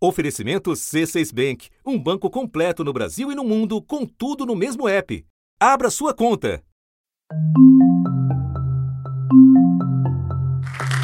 Oferecimento C6 Bank, um banco completo no Brasil e no mundo, com tudo no mesmo app. Abra sua conta.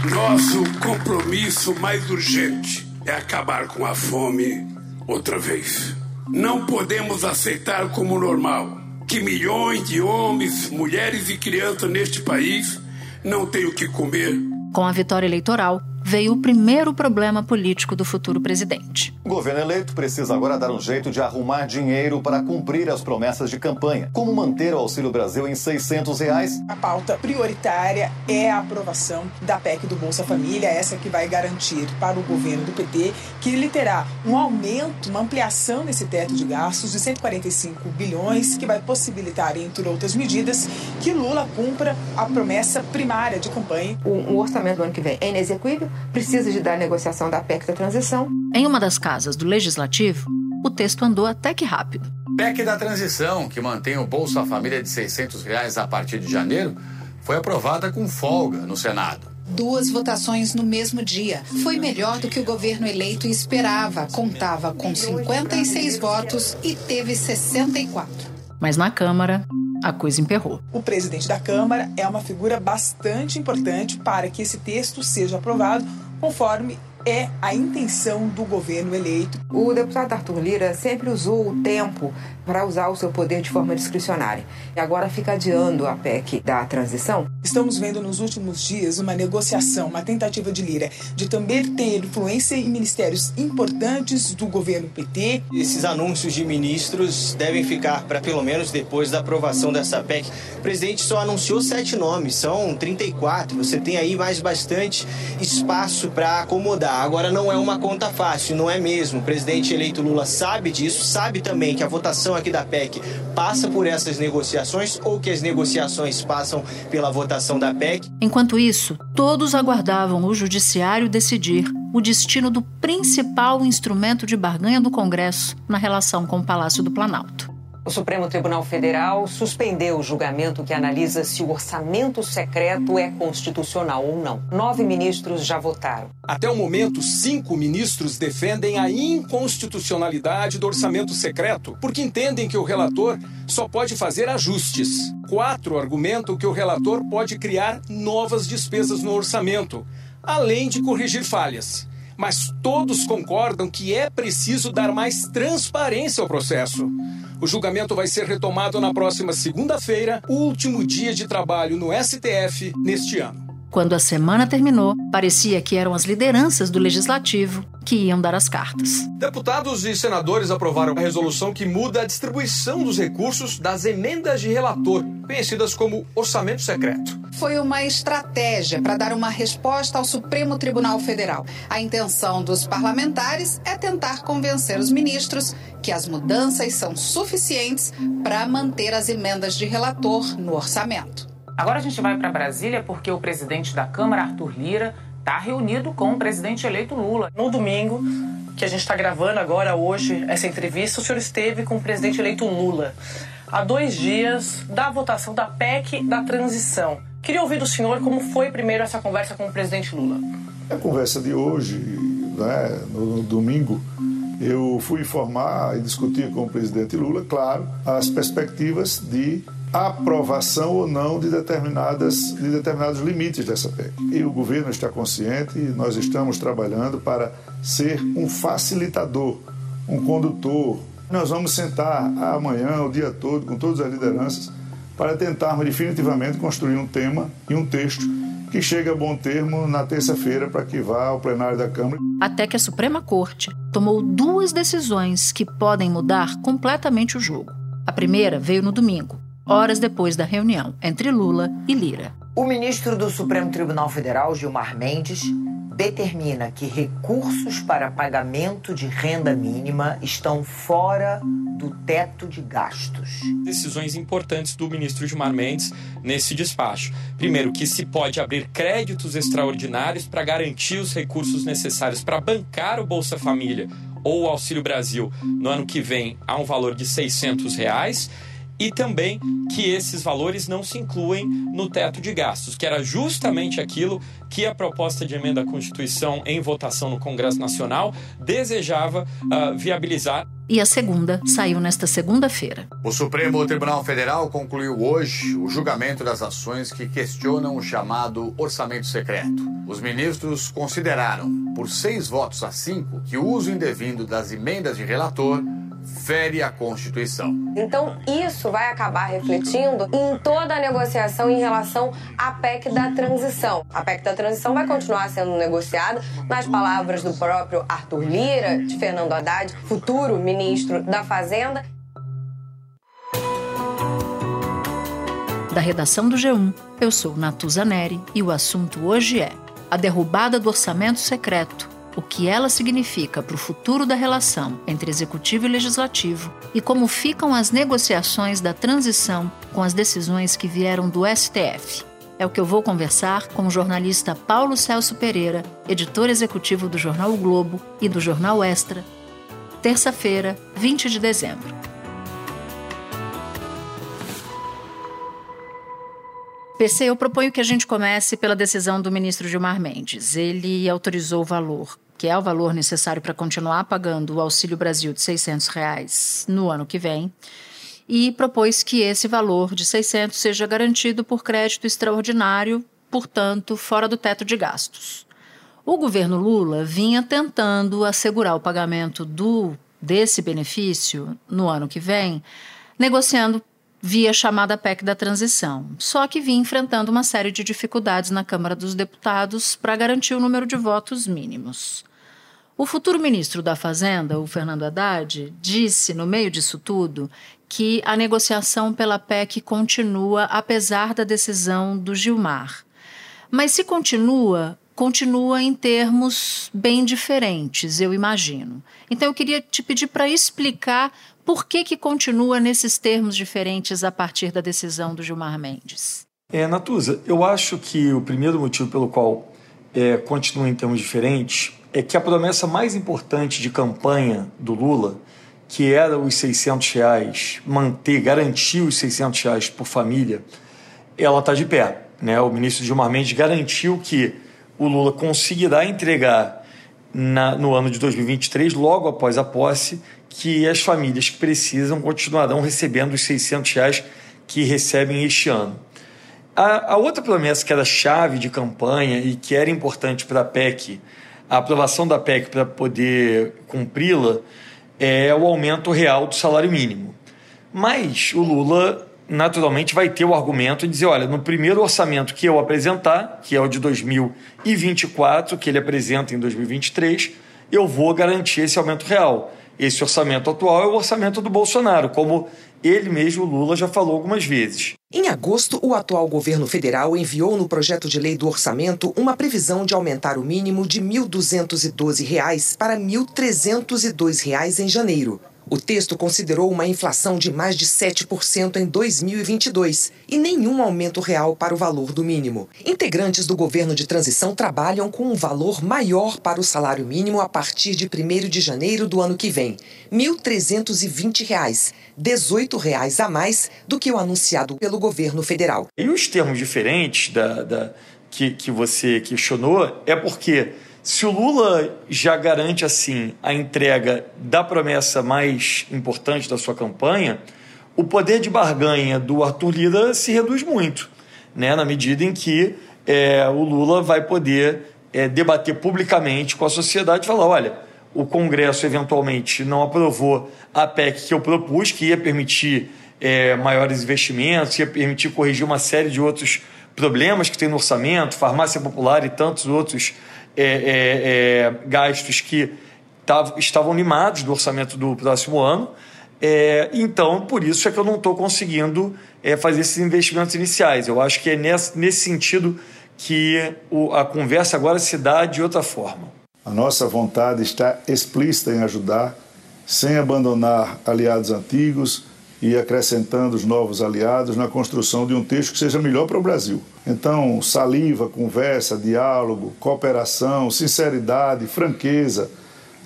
Nosso compromisso mais urgente é acabar com a fome outra vez. Não podemos aceitar como normal que milhões de homens, mulheres e crianças neste país não tenham o que comer. Com a vitória eleitoral, veio o primeiro problema político do futuro presidente. O governo eleito precisa agora dar um jeito de arrumar dinheiro para cumprir as promessas de campanha. Como manter o Auxílio Brasil em 600 reais? A pauta prioritária é a aprovação da PEC do Bolsa Família, essa que vai garantir para o governo do PT que ele terá um aumento, uma ampliação nesse teto de gastos de 145 bilhões, que vai possibilitar, entre outras medidas, que Lula cumpra a promessa primária de campanha. O, o orçamento do ano que vem é inexequível, precisa de dar negociação da PEC da transição. Em uma das casas do Legislativo, o texto andou até que rápido. PEC da transição, que mantém o Bolsa Família de 600 reais a partir de janeiro, foi aprovada com folga no Senado. Duas votações no mesmo dia. Foi melhor do que o governo eleito esperava. Contava com 56 votos e teve 64. Mas na Câmara, a coisa emperrou. O presidente da Câmara é uma figura bastante importante para que esse texto seja aprovado conforme é a intenção do governo eleito. O deputado Arthur Lira sempre usou o tempo para usar o seu poder de forma discricionária. E agora fica adiando a PEC da transição. Estamos vendo nos últimos dias uma negociação, uma tentativa de Lira de também ter influência em ministérios importantes do governo PT. Esses anúncios de ministros devem ficar para pelo menos depois da aprovação dessa PEC. O presidente só anunciou sete nomes, são 34. Você tem aí mais bastante espaço para acomodar. Agora não é uma conta fácil, não é mesmo. O presidente eleito Lula sabe disso, sabe também que a votação aqui da PEC passa por essas negociações ou que as negociações passam pela votação da PEC. Enquanto isso, todos aguardavam o judiciário decidir o destino do principal instrumento de barganha do Congresso na relação com o Palácio do Planalto. O Supremo Tribunal Federal suspendeu o julgamento que analisa se o orçamento secreto é constitucional ou não. Nove ministros já votaram. Até o momento, cinco ministros defendem a inconstitucionalidade do orçamento secreto, porque entendem que o relator só pode fazer ajustes. Quatro argumentam que o relator pode criar novas despesas no orçamento, além de corrigir falhas mas todos concordam que é preciso dar mais transparência ao processo. O julgamento vai ser retomado na próxima segunda-feira, último dia de trabalho no STF neste ano. Quando a semana terminou, parecia que eram as lideranças do legislativo que iam dar as cartas. Deputados e senadores aprovaram a resolução que muda a distribuição dos recursos das emendas de relator, conhecidas como orçamento secreto. Foi uma estratégia para dar uma resposta ao Supremo Tribunal Federal. A intenção dos parlamentares é tentar convencer os ministros que as mudanças são suficientes para manter as emendas de relator no orçamento. Agora a gente vai para Brasília porque o presidente da Câmara, Arthur Lira, está reunido com o presidente eleito Lula. No domingo, que a gente está gravando agora, hoje, essa entrevista, o senhor esteve com o presidente eleito Lula. Há dois dias da votação da PEC da transição. Queria ouvir do senhor como foi primeiro essa conversa com o presidente Lula. A conversa de hoje, né, no, no domingo, eu fui informar e discutir com o presidente Lula, claro, as perspectivas de aprovação ou não de, determinadas, de determinados limites dessa PEC. E o governo está consciente e nós estamos trabalhando para ser um facilitador, um condutor. Nós vamos sentar amanhã, o dia todo, com todas as lideranças, para tentarmos definitivamente construir um tema e um texto que chegue a bom termo na terça-feira para que vá ao plenário da Câmara. Até que a Suprema Corte tomou duas decisões que podem mudar completamente o jogo. A primeira veio no domingo, horas depois da reunião entre Lula e Lira. O ministro do Supremo Tribunal Federal, Gilmar Mendes, determina que recursos para pagamento de renda mínima estão fora do teto de gastos. Decisões importantes do ministro Gilmar Mendes nesse despacho. Primeiro, que se pode abrir créditos extraordinários para garantir os recursos necessários para bancar o Bolsa Família ou o Auxílio Brasil no ano que vem a um valor de 600 reais e também que esses valores não se incluem no teto de gastos, que era justamente aquilo que a proposta de emenda à Constituição em votação no Congresso Nacional desejava uh, viabilizar. E a segunda saiu nesta segunda-feira. O Supremo Tribunal Federal concluiu hoje o julgamento das ações que questionam o chamado orçamento secreto. Os ministros consideraram, por seis votos a cinco, que o uso indevido das emendas de relator fere a Constituição. Então, isso vai acabar refletindo em toda a negociação em relação à PEC da transição. A PEC da transição vai continuar sendo negociada, nas palavras do próprio Arthur Lira, de Fernando Haddad, futuro ministro da Fazenda. Da redação do G1, eu sou Natuza Neri e o assunto hoje é a derrubada do orçamento secreto o que ela significa para o futuro da relação entre executivo e legislativo e como ficam as negociações da transição com as decisões que vieram do STF. É o que eu vou conversar com o jornalista Paulo Celso Pereira, editor executivo do jornal o Globo e do jornal Extra, terça-feira, 20 de dezembro. PC, eu proponho que a gente comece pela decisão do ministro Gilmar Mendes. Ele autorizou o valor que é o valor necessário para continuar pagando o Auxílio Brasil de 600 reais no ano que vem, e propôs que esse valor de 600 seja garantido por crédito extraordinário, portanto, fora do teto de gastos. O governo Lula vinha tentando assegurar o pagamento do desse benefício no ano que vem, negociando via chamada PEC da transição, só que vinha enfrentando uma série de dificuldades na Câmara dos Deputados para garantir o número de votos mínimos. O futuro ministro da Fazenda, o Fernando Haddad, disse no meio disso tudo que a negociação pela PEC continua apesar da decisão do Gilmar. Mas se continua, continua em termos bem diferentes, eu imagino. Então eu queria te pedir para explicar por que, que continua nesses termos diferentes a partir da decisão do Gilmar Mendes? É, Natuza, eu acho que o primeiro motivo pelo qual é, continua em termos diferentes é que a promessa mais importante de campanha do Lula, que era os 600 reais, manter, garantir os 600 reais por família, ela está de pé. Né? O ministro Gilmar Mendes garantiu que o Lula conseguirá entregar na, no ano de 2023, logo após a posse, que as famílias que precisam continuarão recebendo os 600 reais que recebem este ano. A, a outra promessa que era chave de campanha e que era importante para a PEC, a aprovação da PEC para poder cumpri-la, é o aumento real do salário mínimo. Mas o Lula naturalmente vai ter o argumento de dizer, olha, no primeiro orçamento que eu apresentar, que é o de 2024, que ele apresenta em 2023, eu vou garantir esse aumento real. Esse orçamento atual é o orçamento do Bolsonaro, como ele mesmo, Lula, já falou algumas vezes. Em agosto, o atual governo federal enviou no projeto de lei do orçamento uma previsão de aumentar o mínimo de R$ 1.212 para R$ 1.302 em janeiro. O texto considerou uma inflação de mais de 7% em 2022 e nenhum aumento real para o valor do mínimo. Integrantes do governo de transição trabalham com um valor maior para o salário mínimo a partir de 1 de janeiro do ano que vem, R$ 1.320, 18 reais a mais do que o anunciado pelo governo federal. E os termos diferentes da, da que, que você questionou é porque se o Lula já garante assim a entrega da promessa mais importante da sua campanha, o poder de barganha do Arthur Lira se reduz muito, né? na medida em que é, o Lula vai poder é, debater publicamente com a sociedade e falar: olha, o Congresso eventualmente não aprovou a PEC que eu propus, que ia permitir é, maiores investimentos, ia permitir corrigir uma série de outros problemas que tem no orçamento, farmácia popular e tantos outros é, é, é, gastos que tav, estavam limados do orçamento do próximo ano. É, então, por isso é que eu não estou conseguindo é, fazer esses investimentos iniciais. Eu acho que é nesse, nesse sentido que o, a conversa agora se dá de outra forma. A nossa vontade está explícita em ajudar, sem abandonar aliados antigos, e acrescentando os novos aliados na construção de um texto que seja melhor para o Brasil. Então, saliva, conversa, diálogo, cooperação, sinceridade, franqueza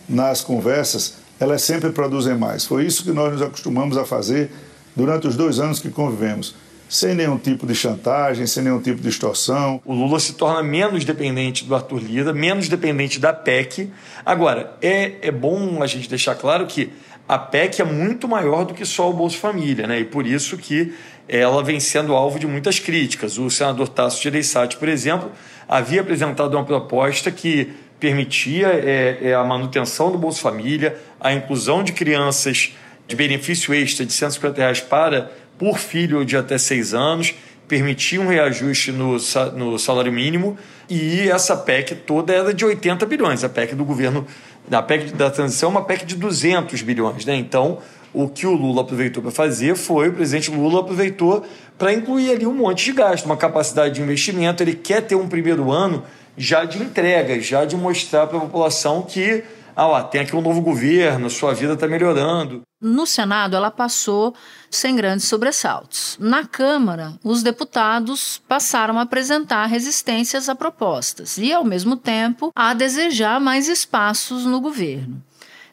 nas conversas, elas sempre produzem mais. Foi isso que nós nos acostumamos a fazer durante os dois anos que convivemos sem nenhum tipo de chantagem, sem nenhum tipo de extorsão. O Lula se torna menos dependente do Arthur Lira, menos dependente da PEC. Agora, é, é bom a gente deixar claro que a PEC é muito maior do que só o Bolsa Família, né? E por isso que ela vem sendo alvo de muitas críticas. O senador Tasso Gereissati, por exemplo, havia apresentado uma proposta que permitia é, é, a manutenção do Bolsa Família, a inclusão de crianças de benefício extra de 150 reais para por filho de até seis anos, permitia um reajuste no, no salário mínimo e essa PEC toda era de 80 bilhões. A PEC do governo, a PEC da transição uma PEC de 200 bilhões. Né? Então, o que o Lula aproveitou para fazer foi, o presidente Lula aproveitou para incluir ali um monte de gasto, uma capacidade de investimento. Ele quer ter um primeiro ano já de entrega, já de mostrar para a população que ah lá, tem aqui um novo governo, sua vida está melhorando. No Senado, ela passou sem grandes sobressaltos. Na Câmara, os deputados passaram a apresentar resistências a propostas e, ao mesmo tempo, a desejar mais espaços no governo.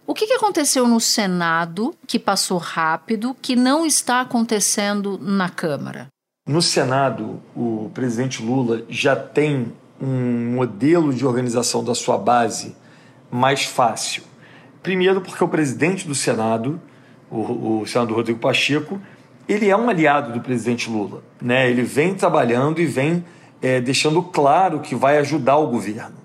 O que aconteceu no Senado que passou rápido, que não está acontecendo na Câmara? No Senado, o presidente Lula já tem um modelo de organização da sua base mais fácil. Primeiro, porque o presidente do Senado, o, o senador Rodrigo Pacheco, ele é um aliado do presidente Lula. Né? Ele vem trabalhando e vem é, deixando claro que vai ajudar o governo.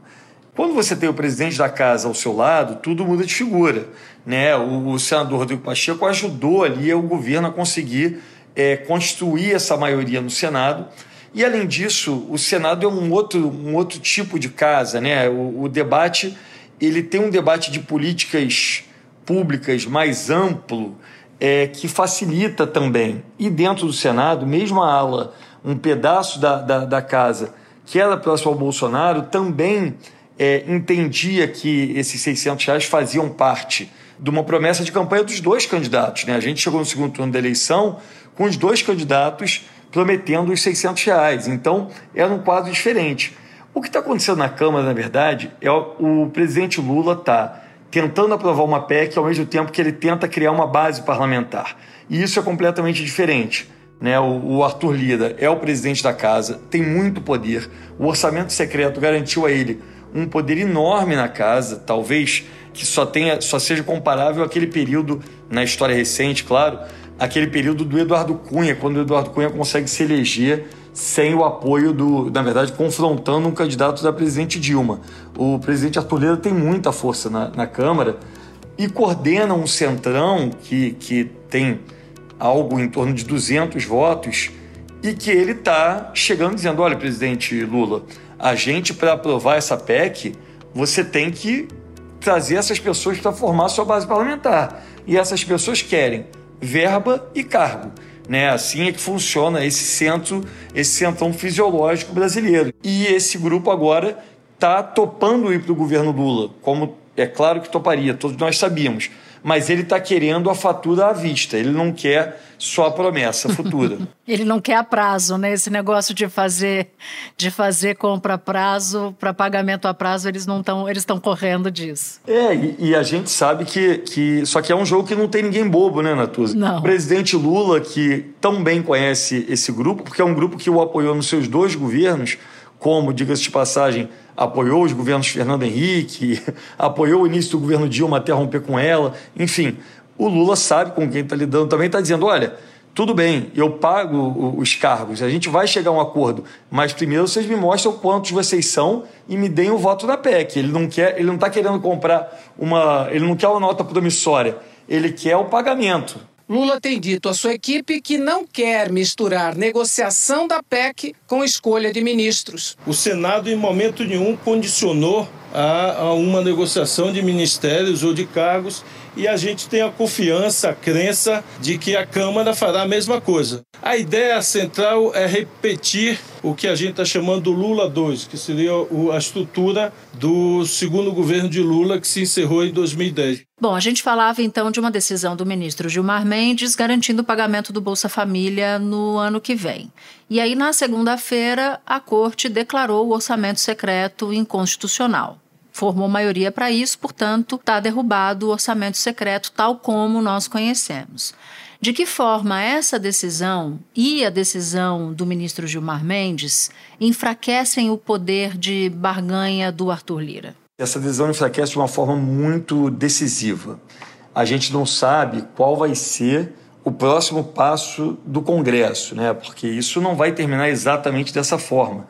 Quando você tem o presidente da casa ao seu lado, tudo muda de figura. Né? O, o senador Rodrigo Pacheco ajudou ali o governo a conseguir é, construir essa maioria no Senado. E, além disso, o Senado é um outro, um outro tipo de casa. Né? O, o debate ele tem um debate de políticas públicas mais amplo é, que facilita também. E dentro do Senado, mesmo a ala, um pedaço da, da, da casa que era próximo ao Bolsonaro, também é, entendia que esses 600 reais faziam parte de uma promessa de campanha dos dois candidatos. Né? A gente chegou no segundo turno da eleição com os dois candidatos prometendo os 600 reais. Então, era um quadro diferente. O que está acontecendo na Câmara, na verdade, é o, presidente Lula está tentando aprovar uma PEC ao mesmo tempo que ele tenta criar uma base parlamentar. E isso é completamente diferente. Né? O, o Arthur Lira é o presidente da casa, tem muito poder. O orçamento secreto garantiu a ele um poder enorme na casa, talvez que só tenha, só seja comparável àquele período na história recente, claro, aquele período do Eduardo Cunha, quando o Eduardo Cunha consegue se eleger sem o apoio do, na verdade, confrontando um candidato da presidente Dilma. O presidente Arthur Lira tem muita força na, na Câmara e coordena um centrão que, que tem algo em torno de 200 votos e que ele está chegando dizendo: olha, presidente Lula, a gente, para aprovar essa PEC, você tem que trazer essas pessoas para formar sua base parlamentar. E essas pessoas querem verba e cargo. Né? Assim é que funciona esse centro, esse centrão fisiológico brasileiro. E esse grupo agora está topando ir para o governo Lula, como é claro que toparia, todos nós sabíamos. Mas ele está querendo a fatura à vista, ele não quer só a promessa futura. ele não quer a prazo, né? Esse negócio de fazer de fazer compra a prazo para pagamento a prazo, eles não estão eles estão correndo disso. É, e, e, a gente sabe que, que só que é um jogo que não tem ninguém bobo, né, Natuza? Não. O presidente Lula que tão bem conhece esse grupo, porque é um grupo que o apoiou nos seus dois governos, como diga-se de passagem, apoiou os governos Fernando Henrique, apoiou o início do governo Dilma até romper com ela, enfim, o Lula sabe com quem está lidando também, está dizendo: olha, tudo bem, eu pago os cargos, a gente vai chegar a um acordo, mas primeiro vocês me mostram quantos vocês são e me deem o voto da PEC. Ele não quer, ele não está querendo comprar uma, ele não quer uma nota promissória, ele quer o pagamento. Lula tem dito à sua equipe que não quer misturar negociação da PEC com escolha de ministros. O Senado, em momento nenhum, condicionou a, uma negociação de ministérios ou de cargos e a gente tem a confiança, a crença de que a Câmara fará a mesma coisa. A ideia central é repetir o que a gente está chamando do Lula 2, que seria a estrutura do segundo governo de Lula, que se encerrou em 2010. Bom, a gente falava então de uma decisão do ministro Gilmar Mendes garantindo o pagamento do Bolsa Família no ano que vem. E aí, na segunda-feira, a corte declarou o orçamento secreto inconstitucional formou maioria para isso, portanto, está derrubado o orçamento secreto tal como nós conhecemos. De que forma essa decisão e a decisão do ministro Gilmar Mendes enfraquecem o poder de barganha do Arthur Lira? Essa decisão enfraquece de uma forma muito decisiva. A gente não sabe qual vai ser o próximo passo do Congresso, né? porque isso não vai terminar exatamente dessa forma.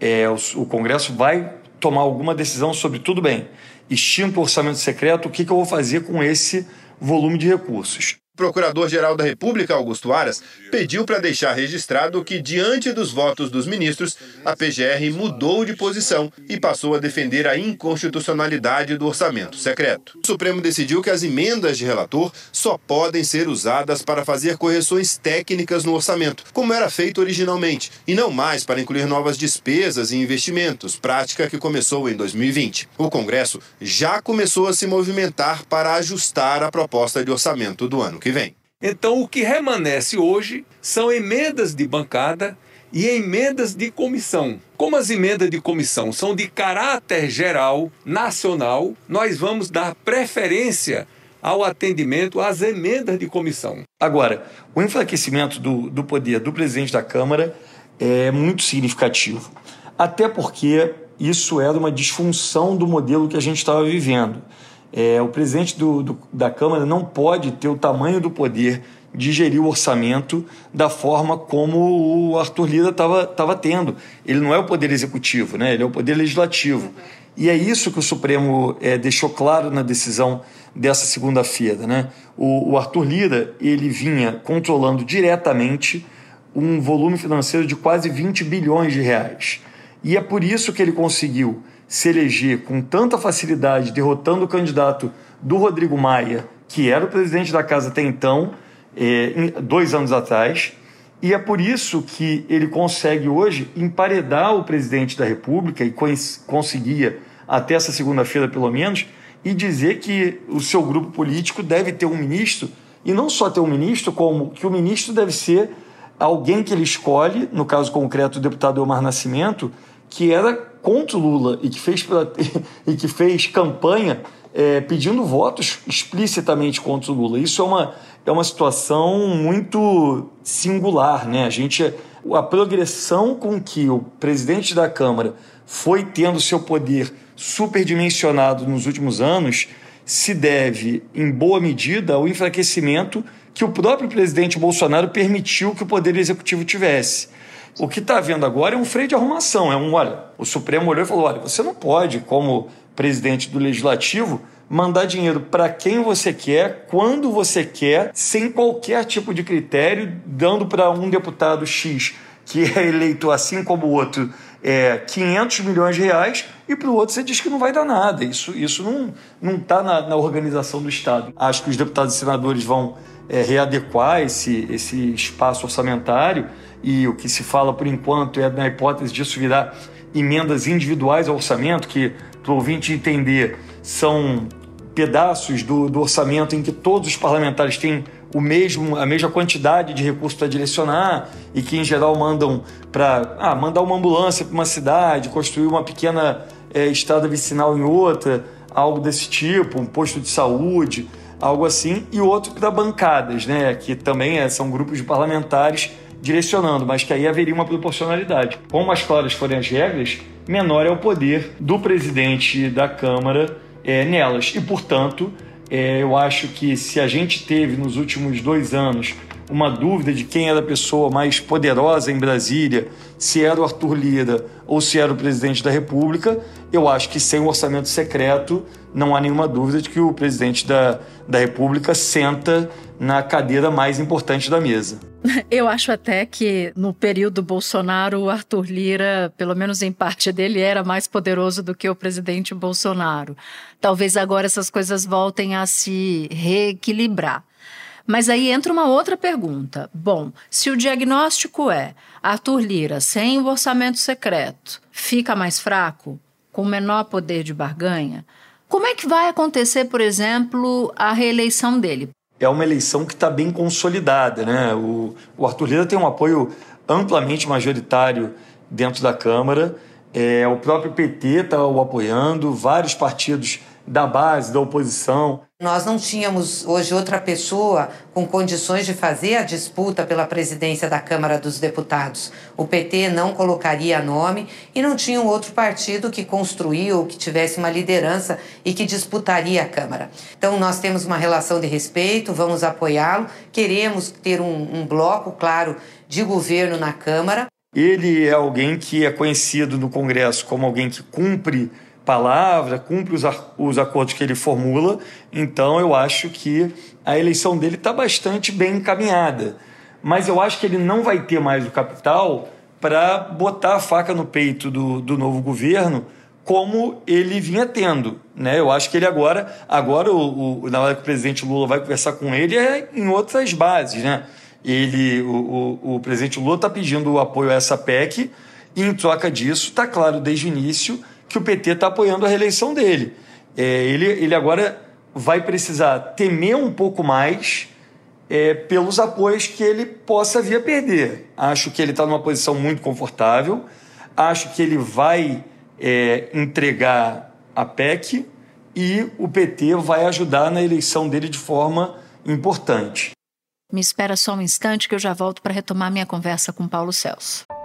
É, o, o Congresso vai tomar alguma decisão sobre tudo bem, extinto o orçamento secreto, o que, que eu vou fazer com esse volume de recursos. Procurador-Geral da República, Augusto Aras, pediu para deixar registrado que, diante dos votos dos ministros, a PGR mudou de posição e passou a defender a inconstitucionalidade do orçamento secreto. O Supremo decidiu que as emendas de relator só podem ser usadas para fazer correções técnicas no orçamento, como era feito originalmente, e não mais para incluir novas despesas e investimentos, prática que começou em 2020. O Congresso já começou a se movimentar para ajustar a proposta de orçamento do ano que vem. Então, o que remanesce hoje são emendas de bancada e emendas de comissão. Como as emendas de comissão são de caráter geral, nacional, nós vamos dar preferência ao atendimento às emendas de comissão. Agora, o enfraquecimento do, do poder do presidente da Câmara é muito significativo. Até porque isso era uma disfunção do modelo que a gente estava vivendo. É, o presidente do, do, da Câmara não pode ter o tamanho do poder de gerir o orçamento da forma como o Arthur Lira estava tendo. Ele não é o poder executivo, né? ele é o poder legislativo. E é isso que o Supremo é, deixou claro na decisão dessa segunda-feira. Né? O, o Arthur Lira ele vinha controlando diretamente um volume financeiro de quase 20 bilhões de reais. E é por isso que ele conseguiu se eleger com tanta facilidade, derrotando o candidato do Rodrigo Maia, que era o presidente da casa até então, é, dois anos atrás, e é por isso que ele consegue hoje emparedar o presidente da República, e conseguia até essa segunda-feira pelo menos, e dizer que o seu grupo político deve ter um ministro, e não só ter um ministro, como que o ministro deve ser alguém que ele escolhe, no caso concreto o deputado Elmar Nascimento, que era contra o Lula e que fez, e que fez campanha é, pedindo votos explicitamente contra o Lula. Isso é uma, é uma situação muito singular. Né? A, gente, a progressão com que o presidente da Câmara foi tendo seu poder superdimensionado nos últimos anos se deve, em boa medida, ao enfraquecimento que o próprio presidente Bolsonaro permitiu que o poder executivo tivesse. O que está havendo agora é um freio de arrumação. É um, olha, o Supremo olhou e falou: olha, você não pode, como presidente do Legislativo, mandar dinheiro para quem você quer, quando você quer, sem qualquer tipo de critério, dando para um deputado X que é eleito assim como o outro é, 500 milhões de reais e para o outro você diz que não vai dar nada. Isso, isso não está na, na organização do Estado. Acho que os deputados e senadores vão é, readequar esse, esse espaço orçamentário e o que se fala por enquanto é na hipótese disso virar emendas individuais ao orçamento, que, para o ouvinte entender, são pedaços do, do orçamento em que todos os parlamentares têm o mesmo, a mesma quantidade de recursos para direcionar e que, em geral, mandam para ah, mandar uma ambulância para uma cidade, construir uma pequena é, estrada vicinal em outra, algo desse tipo, um posto de saúde, algo assim, e outro para bancadas, né, que também é, são grupos de parlamentares direcionando, mas que aí haveria uma proporcionalidade. Quanto mais claras forem as regras, menor é o poder do presidente da Câmara é, nelas. E, portanto, é, eu acho que se a gente teve nos últimos dois anos uma dúvida de quem era a pessoa mais poderosa em Brasília, se era o Arthur Lira ou se era o presidente da República, eu acho que sem o orçamento secreto não há nenhuma dúvida de que o presidente da, da República senta na cadeira mais importante da mesa. Eu acho até que no período Bolsonaro, o Arthur Lira, pelo menos em parte dele, era mais poderoso do que o presidente Bolsonaro. Talvez agora essas coisas voltem a se reequilibrar. Mas aí entra uma outra pergunta. Bom, se o diagnóstico é Arthur Lira sem o orçamento secreto fica mais fraco, com menor poder de barganha, como é que vai acontecer, por exemplo, a reeleição dele? É uma eleição que está bem consolidada. Né? O, o Arthur Lira tem um apoio amplamente majoritário dentro da Câmara. É, o próprio PT está o apoiando, vários partidos da base, da oposição. Nós não tínhamos hoje outra pessoa com condições de fazer a disputa pela presidência da Câmara dos Deputados. O PT não colocaria nome e não tinha um outro partido que construiu, que tivesse uma liderança e que disputaria a Câmara. Então nós temos uma relação de respeito, vamos apoiá-lo, queremos ter um, um bloco, claro, de governo na Câmara. Ele é alguém que é conhecido no Congresso como alguém que cumpre palavra, cumpre os, os acordos que ele formula. Então eu acho que a eleição dele está bastante bem encaminhada. Mas eu acho que ele não vai ter mais o capital para botar a faca no peito do, do novo governo como ele vinha tendo. Né? Eu acho que ele agora, agora o, o, na hora que o presidente Lula vai conversar com ele, é em outras bases. Né? Ele, o, o, o presidente Lula está pedindo o apoio a essa PEC e, em troca disso, está claro desde o início que o PT está apoiando a reeleição dele. É, ele, ele agora vai precisar temer um pouco mais é, pelos apoios que ele possa vir a perder. Acho que ele está numa posição muito confortável, acho que ele vai é, entregar a PEC e o PT vai ajudar na eleição dele de forma importante. Me espera só um instante que eu já volto para retomar minha conversa com Paulo Celso.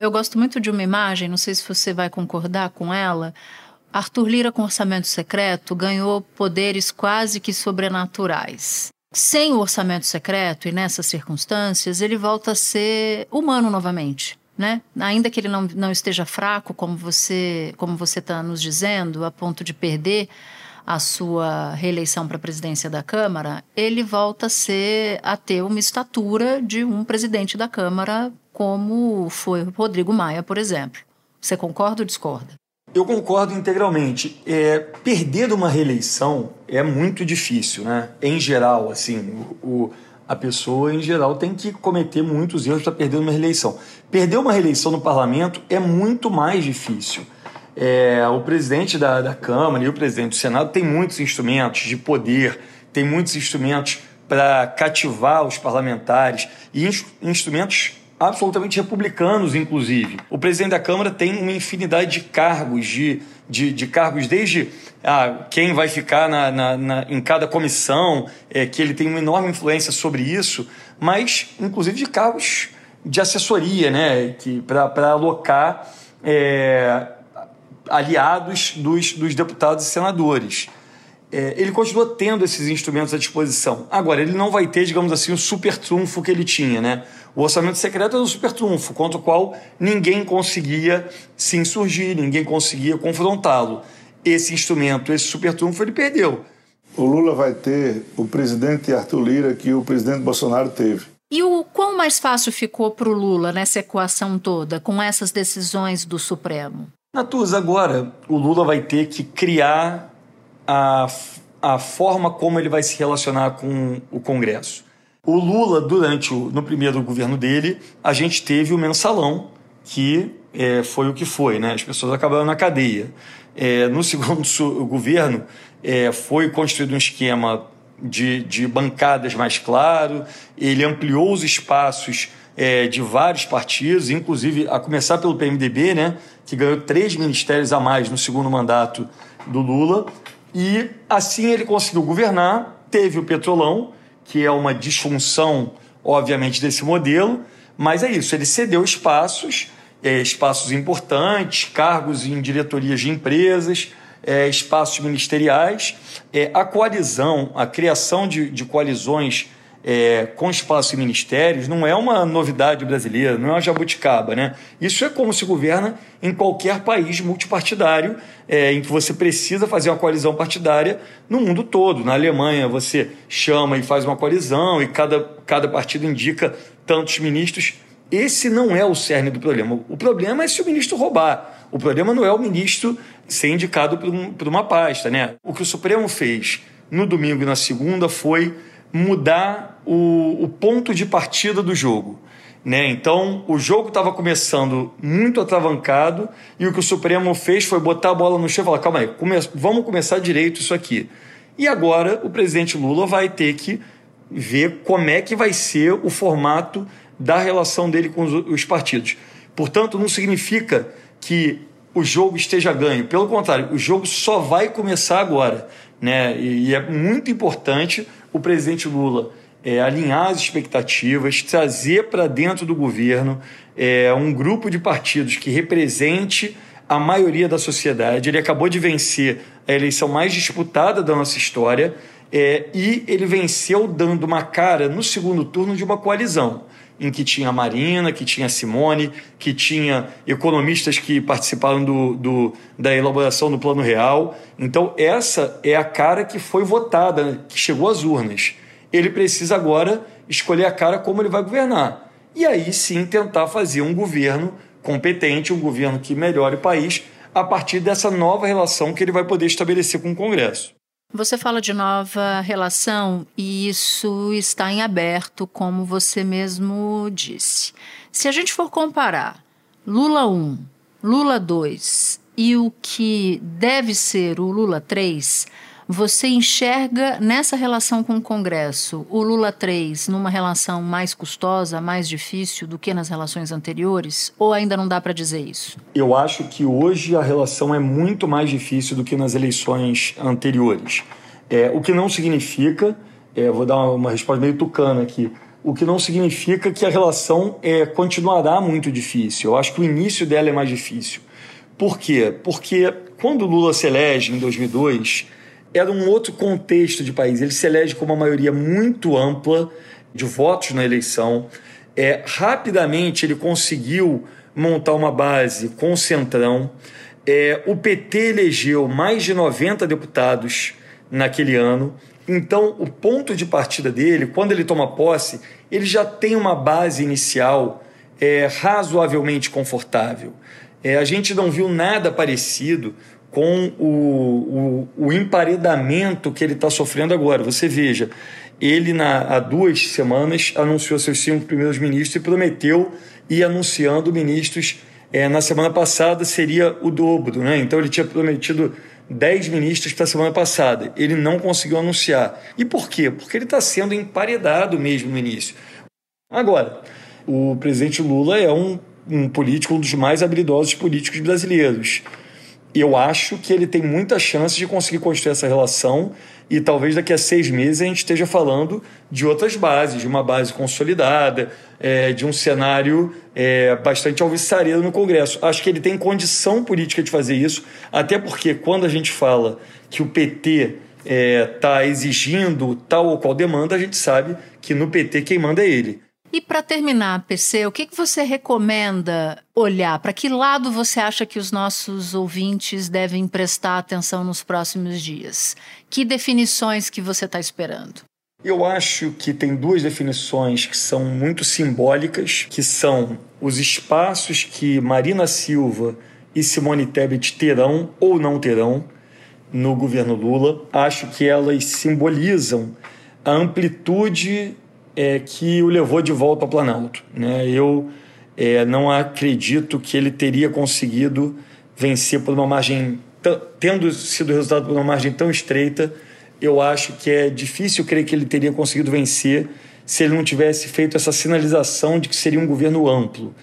Eu gosto muito de uma imagem, não sei se você vai concordar com ela. Arthur Lira, com orçamento secreto, ganhou poderes quase que sobrenaturais. Sem o orçamento secreto e nessas circunstâncias, ele volta a ser humano novamente. Né? Ainda que ele não, não esteja fraco, como você como você está nos dizendo, a ponto de perder a sua reeleição para a presidência da Câmara, ele volta a ser a ter uma estatura de um presidente da Câmara como foi Rodrigo Maia, por exemplo. Você concorda ou discorda? Eu concordo integralmente. É, perder uma reeleição é muito difícil, né? Em geral, assim, o, o a pessoa em geral tem que cometer muitos erros para perder uma reeleição. Perder uma reeleição no parlamento é muito mais difícil. É, o presidente da, da Câmara e o presidente do Senado têm muitos instrumentos de poder, tem muitos instrumentos para cativar os parlamentares e instrumentos absolutamente republicanos, inclusive. O presidente da Câmara tem uma infinidade de cargos, de, de, de cargos desde ah, quem vai ficar na, na, na, em cada comissão, é, que ele tem uma enorme influência sobre isso, mas inclusive de cargos de assessoria, né, para alocar é, aliados dos, dos deputados e senadores. É, ele continua tendo esses instrumentos à disposição. Agora, ele não vai ter, digamos assim, o super trunfo que ele tinha, né? O orçamento secreto é um super trunfo, contra o qual ninguém conseguia se insurgir, ninguém conseguia confrontá-lo. Esse instrumento, esse super trunfo, ele perdeu. O Lula vai ter o presidente Arthur Lira que o presidente Bolsonaro teve. E o quão mais fácil ficou para o Lula nessa equação toda, com essas decisões do Supremo? Natuz, agora o Lula vai ter que criar a, a forma como ele vai se relacionar com o Congresso. O Lula, durante o, no primeiro governo dele, a gente teve o mensalão, que é, foi o que foi, né? As pessoas acabaram na cadeia. É, no segundo governo, é, foi construído um esquema de, de bancadas mais claro, ele ampliou os espaços é, de vários partidos, inclusive a começar pelo PMDB, né, que ganhou três ministérios a mais no segundo mandato do Lula, e assim ele conseguiu governar, teve o Petrolão, que é uma disfunção, obviamente, desse modelo, mas é isso, ele cedeu espaços, é, espaços importantes, cargos em diretorias de empresas, é, espaços ministeriais, é, a coalizão, a criação de, de coalizões é, com espaços e ministérios não é uma novidade brasileira, não é uma jabuticaba. Né? Isso é como se governa em qualquer país multipartidário, é, em que você precisa fazer uma coalizão partidária no mundo todo. Na Alemanha, você chama e faz uma coalizão e cada, cada partido indica tantos ministros. Esse não é o cerne do problema. O problema é se o ministro roubar. O problema não é o ministro ser indicado por, um, por uma pasta. Né? O que o Supremo fez no domingo e na segunda foi mudar o, o ponto de partida do jogo. Né? Então, o jogo estava começando muito atravancado e o que o Supremo fez foi botar a bola no chão e falar: calma aí, come vamos começar direito isso aqui. E agora o presidente Lula vai ter que ver como é que vai ser o formato da relação dele com os, os partidos. Portanto, não significa que o jogo esteja ganho. Pelo contrário, o jogo só vai começar agora. Né? E, e é muito importante o presidente Lula é, alinhar as expectativas, trazer para dentro do governo é, um grupo de partidos que represente a maioria da sociedade. Ele acabou de vencer a eleição mais disputada da nossa história é, e ele venceu dando uma cara no segundo turno de uma coalizão em que tinha a Marina, que tinha a Simone, que tinha economistas que participaram do, do, da elaboração do Plano Real. Então, essa é a cara que foi votada, que chegou às urnas ele precisa agora escolher a cara como ele vai governar. E aí sim tentar fazer um governo competente, um governo que melhore o país a partir dessa nova relação que ele vai poder estabelecer com o Congresso. Você fala de nova relação e isso está em aberto, como você mesmo disse. Se a gente for comparar Lula 1, Lula 2 e o que deve ser o Lula 3, você enxerga nessa relação com o Congresso o Lula 3 numa relação mais custosa, mais difícil do que nas relações anteriores? Ou ainda não dá para dizer isso? Eu acho que hoje a relação é muito mais difícil do que nas eleições anteriores. É, o que não significa, é, vou dar uma resposta meio tucana aqui, o que não significa que a relação é, continuará muito difícil. Eu acho que o início dela é mais difícil. Por quê? Porque quando o Lula se elege em 2002 era um outro contexto de país. Ele se elege com uma maioria muito ampla de votos na eleição. É, rapidamente ele conseguiu montar uma base com o Centrão. É, o PT elegeu mais de 90 deputados naquele ano. Então, o ponto de partida dele, quando ele toma posse, ele já tem uma base inicial é, razoavelmente confortável. É, a gente não viu nada parecido com o, o, o emparedamento que ele está sofrendo agora. Você veja, ele na, há duas semanas anunciou seus cinco primeiros ministros e prometeu ir anunciando ministros. É, na semana passada seria o dobro, né? Então ele tinha prometido 10 ministros para a semana passada. Ele não conseguiu anunciar. E por quê? Porque ele está sendo emparedado mesmo no início. Agora, o presidente Lula é um, um político, um dos mais habilidosos políticos brasileiros eu acho que ele tem muita chance de conseguir construir essa relação e talvez daqui a seis meses a gente esteja falando de outras bases, de uma base consolidada, é, de um cenário é, bastante alvissareiro no Congresso. Acho que ele tem condição política de fazer isso, até porque quando a gente fala que o PT está é, tá exigindo tal ou qual demanda, a gente sabe que no PT quem manda é ele. E para terminar, PC, o que, que você recomenda olhar? Para que lado você acha que os nossos ouvintes devem prestar atenção nos próximos dias? Que definições que você está esperando? Eu acho que tem duas definições que são muito simbólicas, que são os espaços que Marina Silva e Simone Tebet terão ou não terão no governo Lula. Acho que elas simbolizam a amplitude é, que o levou de volta ao Planalto. Né? Eu é, não acredito que ele teria conseguido vencer por uma margem, tendo sido resultado por uma margem tão estreita, eu acho que é difícil crer que ele teria conseguido vencer se ele não tivesse feito essa sinalização de que seria um governo amplo.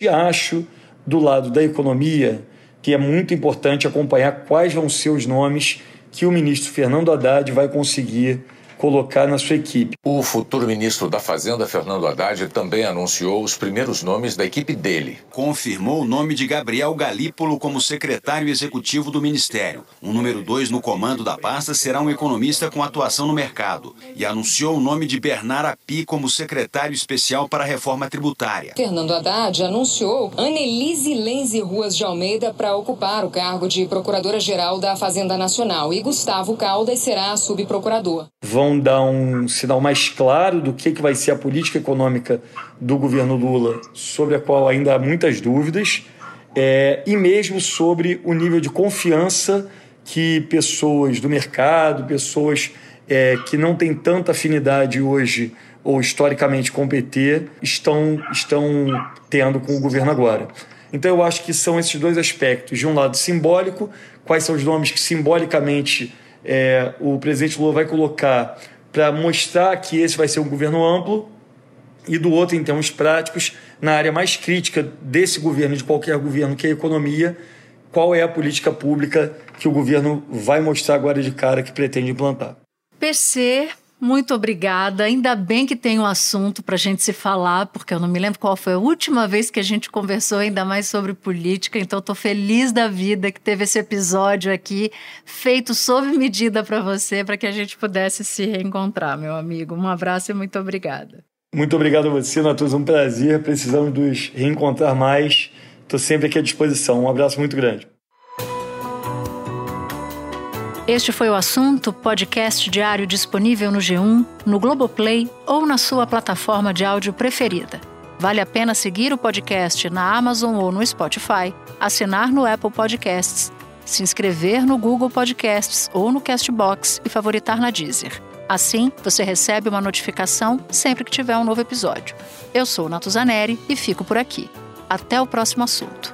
E acho, do lado da economia, que é muito importante acompanhar quais vão ser os nomes que o ministro Fernando Haddad vai conseguir colocar na sua equipe. O futuro ministro da Fazenda, Fernando Haddad, também anunciou os primeiros nomes da equipe dele. Confirmou o nome de Gabriel Galípolo como secretário executivo do ministério. O número dois no comando da pasta será um economista com atuação no mercado. E anunciou o nome de Bernard Api como secretário especial para a reforma tributária. Fernando Haddad anunciou Annelise Lenze Ruas de Almeida para ocupar o cargo de procuradora-geral da Fazenda Nacional e Gustavo Caldas será subprocurador. Vão dar um sinal mais claro do que, que vai ser a política econômica do governo Lula, sobre a qual ainda há muitas dúvidas. é, e mesmo sobre o nível de confiança que pessoas do mercado, pessoas é, que não têm tanta afinidade hoje ou historicamente com o PT estão, estão tendo com o governo agora. Então eu acho que são esses dois aspectos. De um lado, simbólico, quais são os nomes que simbolicamente é, o presidente Lula vai colocar para mostrar que esse vai ser um governo amplo, e do outro, em termos práticos, na área mais crítica desse governo, de qualquer governo, que é a economia, qual é a política pública que o governo vai mostrar agora de cara que pretende implantar. PC muito obrigada. Ainda bem que tem um assunto para a gente se falar, porque eu não me lembro qual foi a última vez que a gente conversou ainda mais sobre política. Então, estou feliz da vida que teve esse episódio aqui, feito sob medida para você, para que a gente pudesse se reencontrar, meu amigo. Um abraço e muito obrigada. Muito obrigado a você, Natuza. Um prazer. Precisamos nos reencontrar mais. Estou sempre aqui à disposição. Um abraço muito grande. Este foi o assunto, podcast diário disponível no G1, no Globoplay ou na sua plataforma de áudio preferida. Vale a pena seguir o podcast na Amazon ou no Spotify, assinar no Apple Podcasts, se inscrever no Google Podcasts ou no Castbox e favoritar na Deezer. Assim, você recebe uma notificação sempre que tiver um novo episódio. Eu sou Natuzaneri e fico por aqui. Até o próximo assunto.